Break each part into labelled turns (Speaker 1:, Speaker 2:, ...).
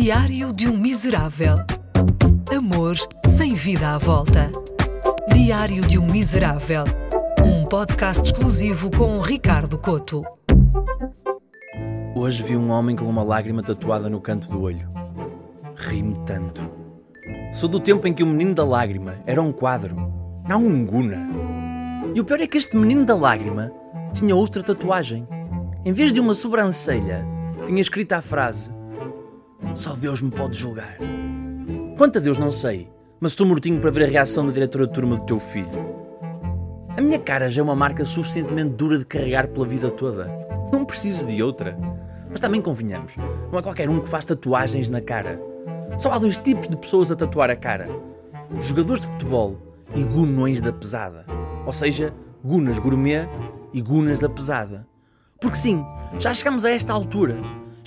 Speaker 1: Diário de um Miserável. Amor sem vida à volta. Diário de um Miserável. Um podcast exclusivo com Ricardo Coto.
Speaker 2: Hoje vi um homem com uma lágrima tatuada no canto do olho. Ri-me tanto. Sou do tempo em que o menino da lágrima era um quadro, não um guna. E o pior é que este menino da lágrima tinha outra tatuagem. Em vez de uma sobrancelha, tinha escrita a frase: Só Deus me pode julgar. Quanto a Deus não sei, mas estou mortinho para ver a reação da diretora de turma do teu filho. A minha cara já é uma marca suficientemente dura de carregar pela vida toda. Não preciso de outra. Mas também convenhamos, não é qualquer um que faz tatuagens na cara. Só há dois tipos de pessoas a tatuar a cara: jogadores de futebol e gunões da pesada. Ou seja, gunas gourmet e gunas da pesada. Porque sim, já chegamos a esta altura.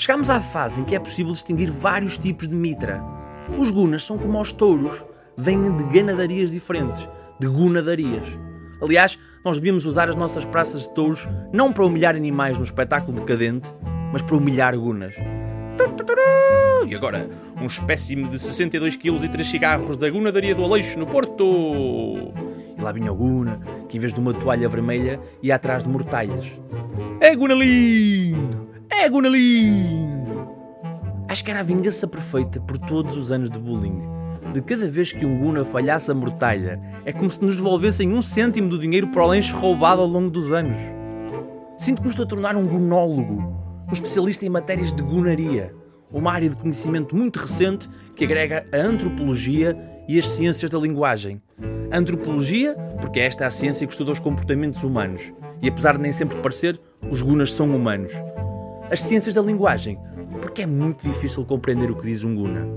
Speaker 2: Chegamos à fase em que é possível distinguir vários tipos de mitra. Os gunas são como os touros, vêm de ganadarias diferentes, de gunadarias. Aliás, nós devíamos usar as nossas praças de touros não para humilhar animais no espetáculo decadente, mas para humilhar gunas. E agora, um espécime de 62 kg e 3 cigarros da Gunadaria do Aleixo, no Porto. E lá vinha o Guna, que em vez de uma toalha vermelha, ia atrás de mortalhas. É Guna lindo! É Guna lindo! Acho que era a vingança perfeita por todos os anos de bullying. De cada vez que um Guna falhasse a mortalha, é como se nos devolvessem um cêntimo do dinheiro para o lanche roubado ao longo dos anos. Sinto que me estou a tornar um gunólogo, um especialista em matérias de gunaria, uma área de conhecimento muito recente que agrega a antropologia e as ciências da linguagem. A antropologia, porque esta é a ciência que estuda os comportamentos humanos, e apesar de nem sempre parecer, os gunas são humanos. As ciências da linguagem, porque é muito difícil compreender o que diz um guna.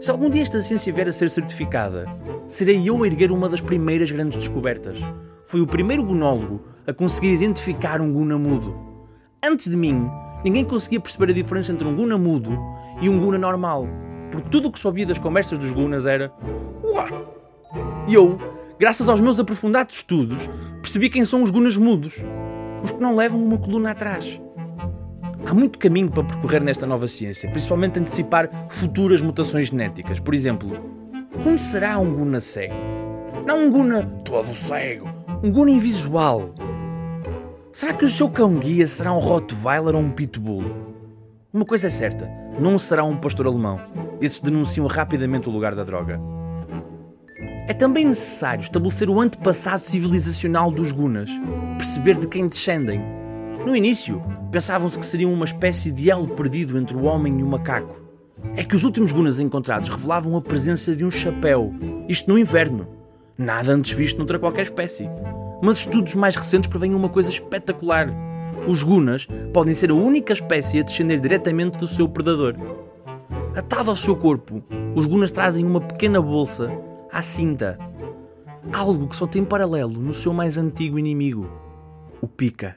Speaker 2: Se algum dia esta ciência vier a ser certificada, serei eu a erguer uma das primeiras grandes descobertas. Fui o primeiro gunólogo a conseguir identificar um guna mudo. Antes de mim, ninguém conseguia perceber a diferença entre um guna mudo e um guna normal, porque tudo o que soubia das conversas dos gunas era! E eu, graças aos meus aprofundados estudos, percebi quem são os gunas mudos, os que não levam uma coluna atrás. Há muito caminho para percorrer nesta nova ciência, principalmente antecipar futuras mutações genéticas. Por exemplo, como será um guna cego? Não um guna todo cego, um guna invisual. Será que o seu cão-guia será um Rottweiler ou um Pitbull? Uma coisa é certa, não será um pastor alemão. Esses denunciam rapidamente o lugar da droga. É também necessário estabelecer o antepassado civilizacional dos Gunas, perceber de quem descendem. No início, pensavam-se que seriam uma espécie de elo perdido entre o homem e o macaco. É que os últimos Gunas encontrados revelavam a presença de um chapéu, isto no inverno. Nada antes visto noutra qualquer espécie. Mas estudos mais recentes prevêem uma coisa espetacular. Os Gunas podem ser a única espécie a descender diretamente do seu predador. Atado ao seu corpo, os Gunas trazem uma pequena bolsa à cinta. Algo que só tem paralelo no seu mais antigo inimigo, o pica.